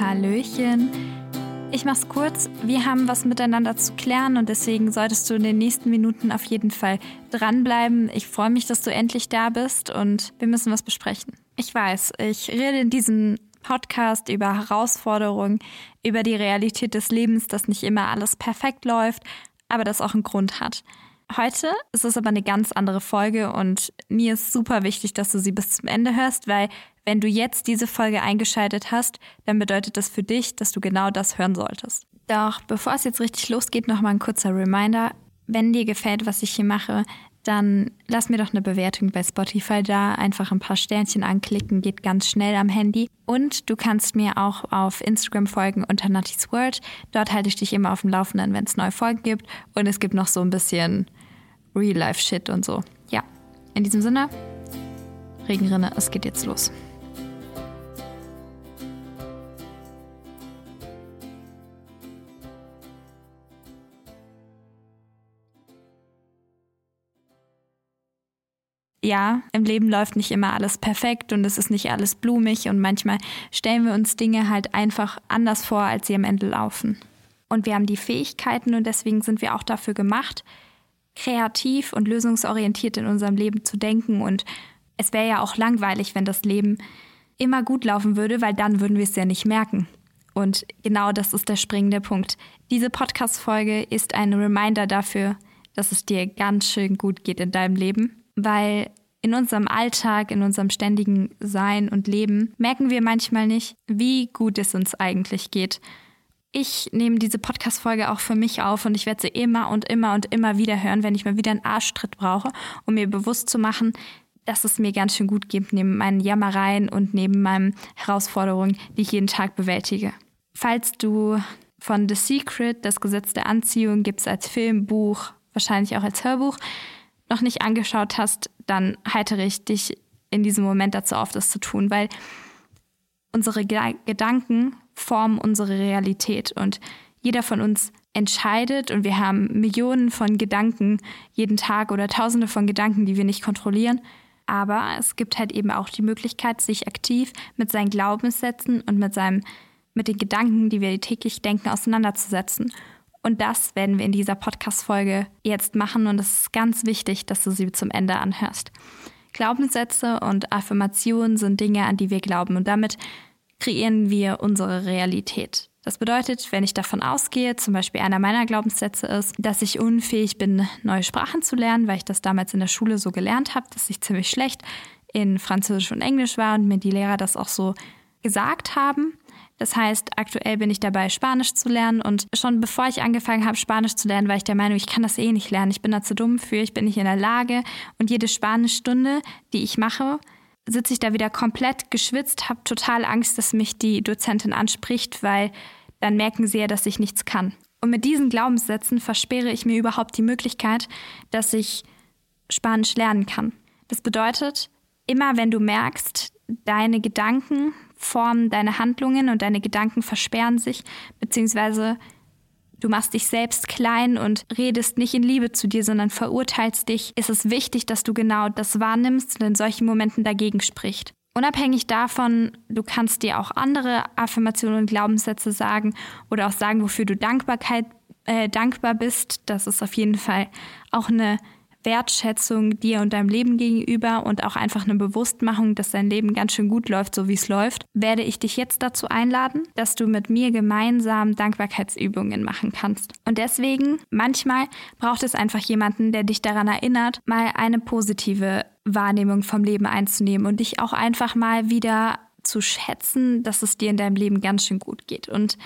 Hallöchen. Ich mach's kurz. Wir haben was miteinander zu klären und deswegen solltest du in den nächsten Minuten auf jeden Fall dranbleiben. Ich freue mich, dass du endlich da bist und wir müssen was besprechen. Ich weiß, ich rede in diesem Podcast über Herausforderungen, über die Realität des Lebens, dass nicht immer alles perfekt läuft, aber das auch einen Grund hat. Heute ist es aber eine ganz andere Folge und mir ist super wichtig, dass du sie bis zum Ende hörst, weil wenn du jetzt diese Folge eingeschaltet hast, dann bedeutet das für dich, dass du genau das hören solltest. Doch bevor es jetzt richtig losgeht, noch mal ein kurzer Reminder. Wenn dir gefällt, was ich hier mache, dann lass mir doch eine Bewertung bei Spotify da. Einfach ein paar Sternchen anklicken, geht ganz schnell am Handy. Und du kannst mir auch auf Instagram folgen unter Nutty's World. Dort halte ich dich immer auf dem Laufenden, wenn es neue Folgen gibt. Und es gibt noch so ein bisschen Real-Life-Shit und so. Ja, in diesem Sinne, Regenrinne, es geht jetzt los. Ja, im Leben läuft nicht immer alles perfekt und es ist nicht alles blumig und manchmal stellen wir uns Dinge halt einfach anders vor, als sie am Ende laufen. Und wir haben die Fähigkeiten und deswegen sind wir auch dafür gemacht, kreativ und lösungsorientiert in unserem Leben zu denken. Und es wäre ja auch langweilig, wenn das Leben immer gut laufen würde, weil dann würden wir es ja nicht merken. Und genau das ist der springende Punkt. Diese Podcast-Folge ist ein Reminder dafür, dass es dir ganz schön gut geht in deinem Leben weil in unserem Alltag, in unserem ständigen Sein und Leben merken wir manchmal nicht, wie gut es uns eigentlich geht. Ich nehme diese Podcast-Folge auch für mich auf und ich werde sie immer und immer und immer wieder hören, wenn ich mal wieder einen Arschtritt brauche, um mir bewusst zu machen, dass es mir ganz schön gut geht neben meinen Jammereien und neben meinen Herausforderungen, die ich jeden Tag bewältige. Falls du von The Secret, das Gesetz der Anziehung, gibt es als Film, Buch, wahrscheinlich auch als Hörbuch, noch nicht angeschaut hast, dann heitere ich dich in diesem Moment dazu auf, das zu tun, weil unsere Ge Gedanken formen unsere Realität und jeder von uns entscheidet und wir haben Millionen von Gedanken jeden Tag oder Tausende von Gedanken, die wir nicht kontrollieren. Aber es gibt halt eben auch die Möglichkeit, sich aktiv mit seinen Glaubenssätzen und mit seinem, mit den Gedanken, die wir täglich denken, auseinanderzusetzen. Und das werden wir in dieser Podcast-Folge jetzt machen und es ist ganz wichtig, dass du sie zum Ende anhörst. Glaubenssätze und Affirmationen sind Dinge, an die wir glauben und damit kreieren wir unsere Realität. Das bedeutet, wenn ich davon ausgehe, zum Beispiel einer meiner Glaubenssätze ist, dass ich unfähig bin, neue Sprachen zu lernen, weil ich das damals in der Schule so gelernt habe, dass ich ziemlich schlecht in Französisch und Englisch war und mir die Lehrer das auch so gesagt haben, das heißt, aktuell bin ich dabei, Spanisch zu lernen und schon bevor ich angefangen habe, Spanisch zu lernen, war ich der Meinung, ich kann das eh nicht lernen. Ich bin da zu dumm für, ich bin nicht in der Lage. Und jede Spanischstunde, die ich mache, sitze ich da wieder komplett geschwitzt, habe total Angst, dass mich die Dozentin anspricht, weil dann merken sie ja, dass ich nichts kann. Und mit diesen Glaubenssätzen versperre ich mir überhaupt die Möglichkeit, dass ich Spanisch lernen kann. Das bedeutet, immer wenn du merkst, deine Gedanken formen deine Handlungen und deine Gedanken versperren sich, beziehungsweise du machst dich selbst klein und redest nicht in Liebe zu dir, sondern verurteilst dich, ist es wichtig, dass du genau das wahrnimmst und in solchen Momenten dagegen sprichst. Unabhängig davon, du kannst dir auch andere Affirmationen und Glaubenssätze sagen oder auch sagen, wofür du Dankbarkeit, äh, dankbar bist. Das ist auf jeden Fall auch eine Wertschätzung dir und deinem Leben gegenüber und auch einfach eine Bewusstmachung, dass dein Leben ganz schön gut läuft, so wie es läuft, werde ich dich jetzt dazu einladen, dass du mit mir gemeinsam Dankbarkeitsübungen machen kannst. Und deswegen, manchmal braucht es einfach jemanden, der dich daran erinnert, mal eine positive Wahrnehmung vom Leben einzunehmen und dich auch einfach mal wieder zu schätzen, dass es dir in deinem Leben ganz schön gut geht. Und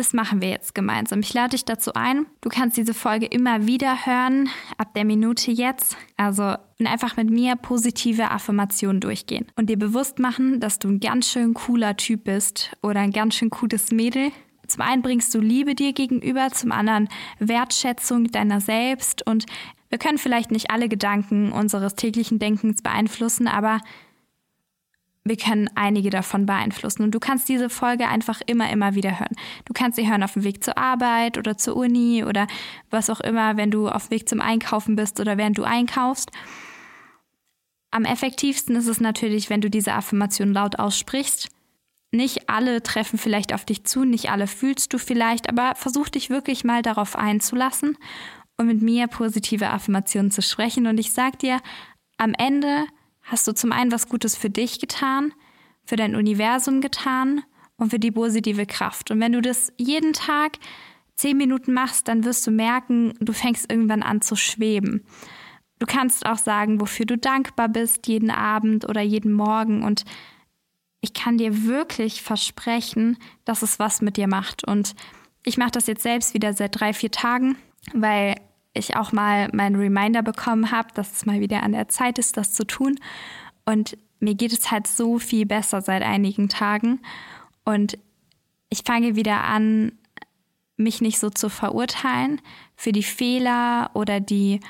das machen wir jetzt gemeinsam. Ich lade dich dazu ein. Du kannst diese Folge immer wieder hören, ab der Minute jetzt. Also einfach mit mir positive Affirmationen durchgehen und dir bewusst machen, dass du ein ganz schön cooler Typ bist oder ein ganz schön cooles Mädel. Zum einen bringst du Liebe dir gegenüber, zum anderen Wertschätzung deiner selbst und wir können vielleicht nicht alle Gedanken unseres täglichen Denkens beeinflussen, aber wir können einige davon beeinflussen. Und du kannst diese Folge einfach immer, immer wieder hören. Du kannst sie hören auf dem Weg zur Arbeit oder zur Uni oder was auch immer, wenn du auf dem Weg zum Einkaufen bist oder während du einkaufst. Am effektivsten ist es natürlich, wenn du diese Affirmation laut aussprichst. nicht alle treffen vielleicht auf dich zu, nicht alle fühlst du vielleicht, aber versuch dich wirklich mal darauf einzulassen und mit mir positive Affirmationen zu sprechen. Und ich sag dir, am Ende hast du zum einen was Gutes für dich getan, für dein Universum getan und für die positive Kraft. Und wenn du das jeden Tag zehn Minuten machst, dann wirst du merken, du fängst irgendwann an zu schweben. Du kannst auch sagen, wofür du dankbar bist, jeden Abend oder jeden Morgen. Und ich kann dir wirklich versprechen, dass es was mit dir macht. Und ich mache das jetzt selbst wieder seit drei, vier Tagen, weil ich auch mal meinen Reminder bekommen habe, dass es mal wieder an der Zeit ist, das zu tun. Und mir geht es halt so viel besser seit einigen Tagen. Und ich fange wieder an, mich nicht so zu verurteilen für die Fehler oder die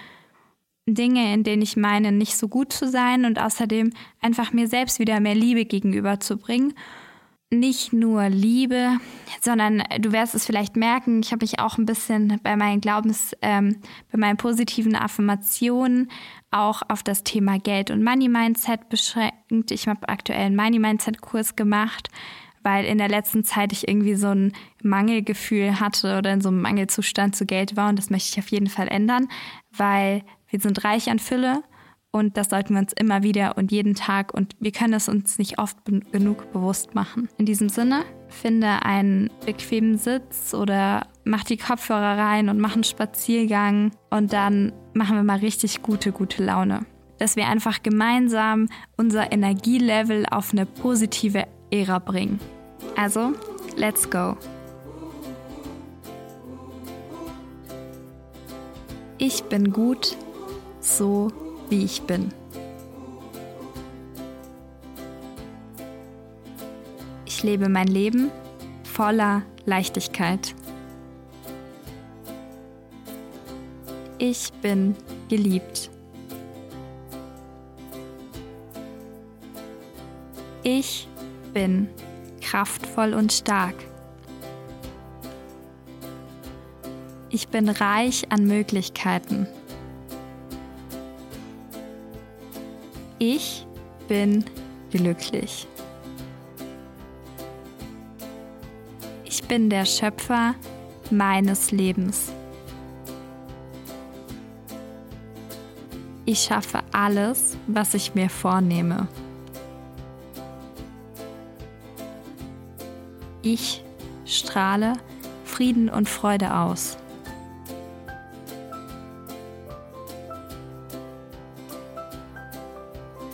Dinge, in denen ich meine, nicht so gut zu sein und außerdem einfach mir selbst wieder mehr Liebe gegenüberzubringen. Nicht nur Liebe, sondern du wirst es vielleicht merken, ich habe mich auch ein bisschen bei meinen Glaubens, ähm, bei meinen positiven Affirmationen auch auf das Thema Geld und Money Mindset beschränkt. Ich habe aktuell einen Money Mindset Kurs gemacht, weil in der letzten Zeit ich irgendwie so ein Mangelgefühl hatte oder in so einem Mangelzustand zu Geld war und das möchte ich auf jeden Fall ändern, weil wir sind reich an Fülle und das sollten wir uns immer wieder und jeden Tag und wir können es uns nicht oft genug bewusst machen. In diesem Sinne, finde einen bequemen Sitz oder mach die Kopfhörer rein und mach einen Spaziergang und dann machen wir mal richtig gute, gute Laune. Dass wir einfach gemeinsam unser Energielevel auf eine positive Ära bringen. Also, let's go! Ich bin gut so wie ich bin. Ich lebe mein Leben voller Leichtigkeit. Ich bin geliebt. Ich bin kraftvoll und stark. Ich bin reich an Möglichkeiten. Ich bin glücklich. Ich bin der Schöpfer meines Lebens. Ich schaffe alles, was ich mir vornehme. Ich strahle Frieden und Freude aus.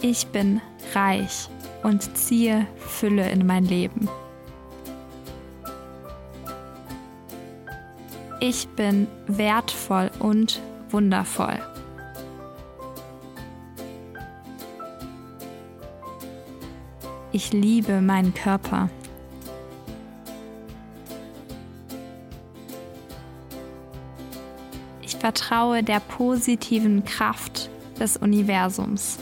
Ich bin reich und ziehe Fülle in mein Leben. Ich bin wertvoll und wundervoll. Ich liebe meinen Körper. Ich vertraue der positiven Kraft des Universums.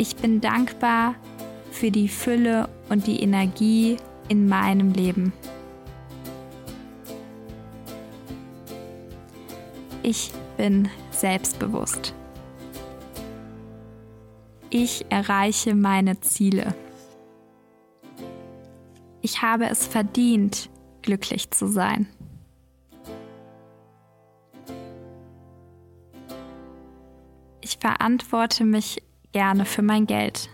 Ich bin dankbar für die Fülle und die Energie in meinem Leben. Ich bin selbstbewusst. Ich erreiche meine Ziele. Ich habe es verdient, glücklich zu sein. Ich verantworte mich gerne für mein Geld.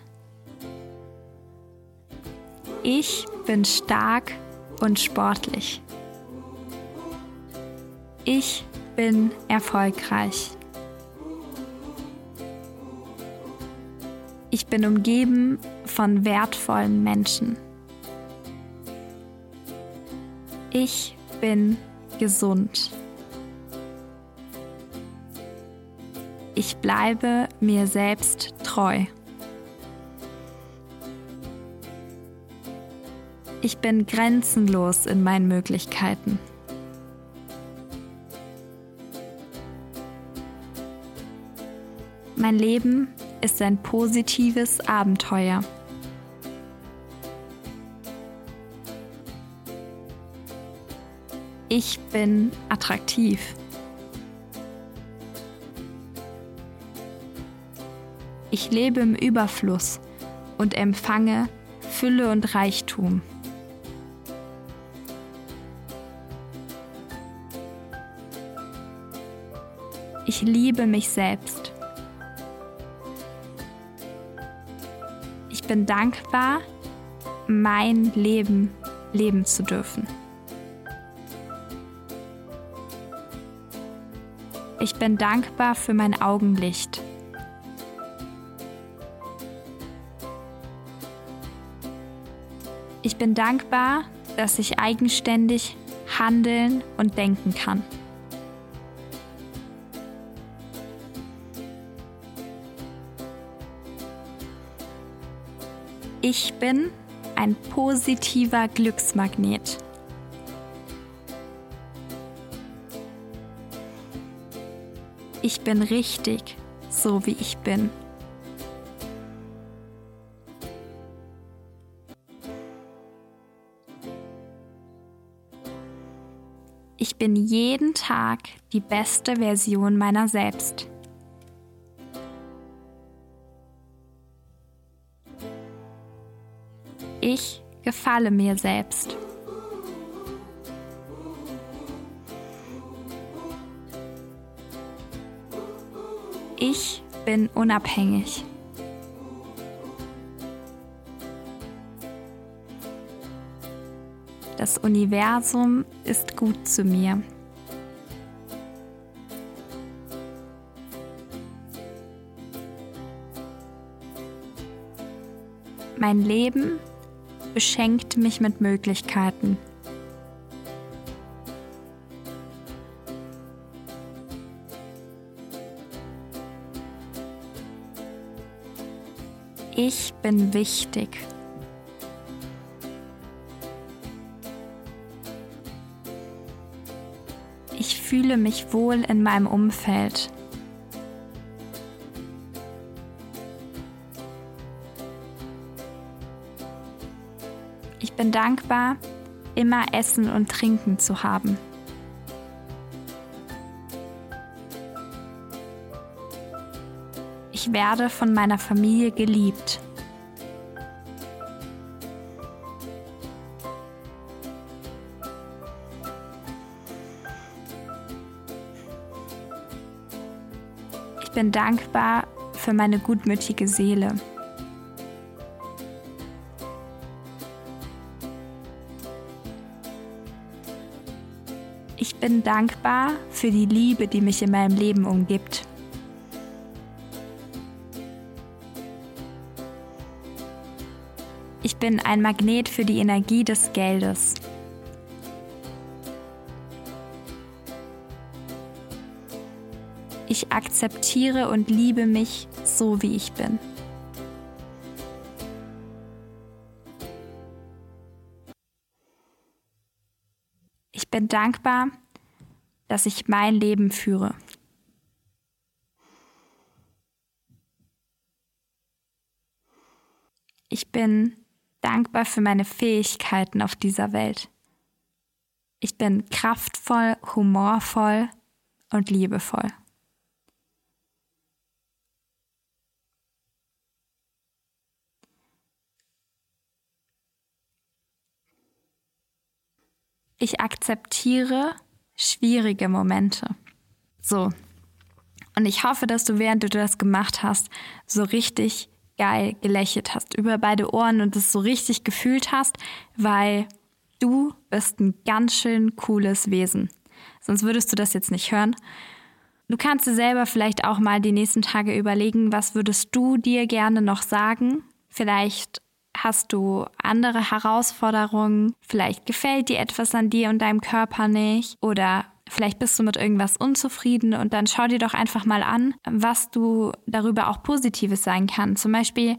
Ich bin stark und sportlich. Ich bin erfolgreich. Ich bin umgeben von wertvollen Menschen. Ich bin gesund. Ich bleibe mir selbst treu. Ich bin grenzenlos in meinen Möglichkeiten. Mein Leben ist ein positives Abenteuer. Ich bin attraktiv. Ich lebe im Überfluss und empfange Fülle und Reichtum. Ich liebe mich selbst. Ich bin dankbar, mein Leben leben zu dürfen. Ich bin dankbar für mein Augenlicht. Ich bin dankbar, dass ich eigenständig handeln und denken kann. Ich bin ein positiver Glücksmagnet. Ich bin richtig, so wie ich bin. Bin jeden Tag die beste Version meiner selbst. Ich gefalle mir selbst. Ich bin unabhängig. Das Universum ist gut zu mir. Mein Leben beschenkt mich mit Möglichkeiten. Ich bin wichtig. Ich fühle mich wohl in meinem Umfeld. Ich bin dankbar, immer Essen und Trinken zu haben. Ich werde von meiner Familie geliebt. Bin dankbar für meine gutmütige Seele. Ich bin dankbar für die Liebe, die mich in meinem Leben umgibt. Ich bin ein Magnet für die Energie des Geldes. Ich akzeptiere und liebe mich so, wie ich bin. Ich bin dankbar, dass ich mein Leben führe. Ich bin dankbar für meine Fähigkeiten auf dieser Welt. Ich bin kraftvoll, humorvoll und liebevoll. Ich akzeptiere schwierige Momente. So. Und ich hoffe, dass du, während du das gemacht hast, so richtig geil gelächelt hast über beide Ohren und es so richtig gefühlt hast, weil du bist ein ganz schön cooles Wesen. Sonst würdest du das jetzt nicht hören. Du kannst dir selber vielleicht auch mal die nächsten Tage überlegen, was würdest du dir gerne noch sagen? Vielleicht Hast du andere Herausforderungen? Vielleicht gefällt dir etwas an dir und deinem Körper nicht oder vielleicht bist du mit irgendwas unzufrieden und dann schau dir doch einfach mal an, was du darüber auch Positives sein kann. Zum Beispiel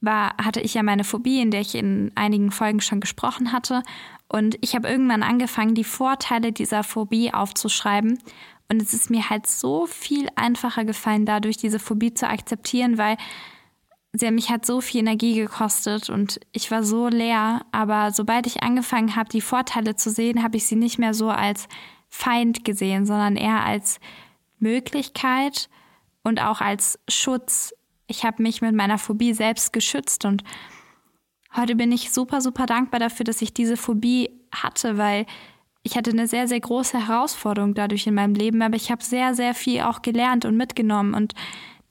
war, hatte ich ja meine Phobie, in der ich in einigen Folgen schon gesprochen hatte. Und ich habe irgendwann angefangen, die Vorteile dieser Phobie aufzuschreiben. Und es ist mir halt so viel einfacher gefallen, dadurch diese Phobie zu akzeptieren, weil sie mich hat so viel Energie gekostet und ich war so leer. Aber sobald ich angefangen habe, die Vorteile zu sehen, habe ich sie nicht mehr so als Feind gesehen, sondern eher als Möglichkeit und auch als Schutz. ich habe mich mit meiner Phobie selbst geschützt und heute bin ich super, super dankbar dafür, dass ich diese Phobie hatte, weil ich hatte eine sehr, sehr große Herausforderung dadurch in meinem Leben, aber ich habe sehr, sehr viel auch gelernt und mitgenommen und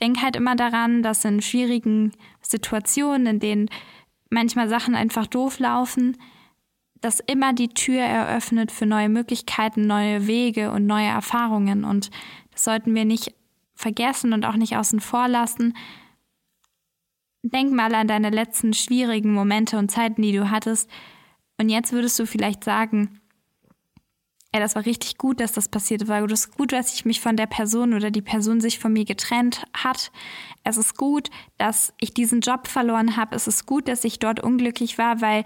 denke halt immer daran, dass in schwierigen Situationen, in denen manchmal Sachen einfach doof laufen, dass immer die Tür eröffnet für neue Möglichkeiten, neue Wege und neue Erfahrungen. Und das sollten wir nicht vergessen und auch nicht außen vor lassen. Denk mal an deine letzten schwierigen Momente und Zeiten, die du hattest. Und jetzt würdest du vielleicht sagen, ja, das war richtig gut, dass das passiert war. Es ist gut, dass ich mich von der Person oder die Person sich von mir getrennt hat. Es ist gut, dass ich diesen Job verloren habe. Es ist gut, dass ich dort unglücklich war, weil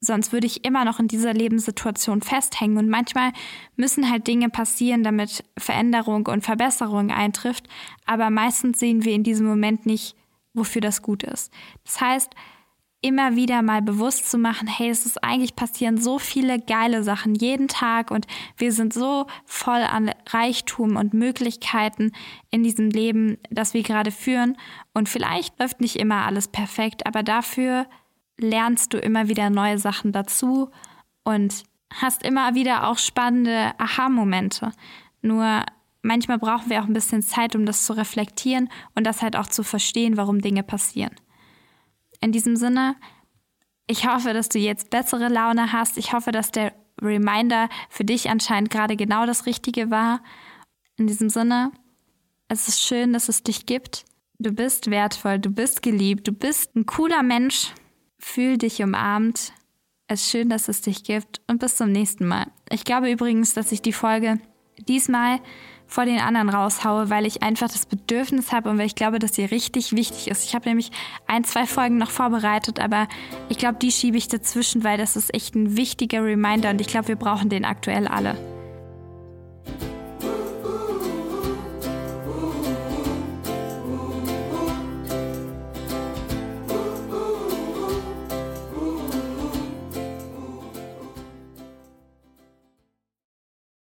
sonst würde ich immer noch in dieser Lebenssituation festhängen. Und manchmal müssen halt Dinge passieren, damit Veränderung und Verbesserung eintrifft. Aber meistens sehen wir in diesem Moment nicht, wofür das gut ist. Das heißt, immer wieder mal bewusst zu machen, hey, es ist eigentlich passieren so viele geile Sachen jeden Tag und wir sind so voll an Reichtum und Möglichkeiten in diesem Leben, das wir gerade führen. Und vielleicht läuft nicht immer alles perfekt, aber dafür lernst du immer wieder neue Sachen dazu und hast immer wieder auch spannende Aha-Momente. Nur manchmal brauchen wir auch ein bisschen Zeit, um das zu reflektieren und das halt auch zu verstehen, warum Dinge passieren. In diesem Sinne, ich hoffe, dass du jetzt bessere Laune hast. Ich hoffe, dass der Reminder für dich anscheinend gerade genau das Richtige war. In diesem Sinne, es ist schön, dass es dich gibt. Du bist wertvoll, du bist geliebt, du bist ein cooler Mensch. Fühl dich umarmt. Es ist schön, dass es dich gibt und bis zum nächsten Mal. Ich glaube übrigens, dass ich die Folge diesmal vor den anderen raushaue, weil ich einfach das Bedürfnis habe und weil ich glaube, dass sie richtig wichtig ist. Ich habe nämlich ein, zwei Folgen noch vorbereitet, aber ich glaube, die schiebe ich dazwischen, weil das ist echt ein wichtiger Reminder und ich glaube, wir brauchen den aktuell alle.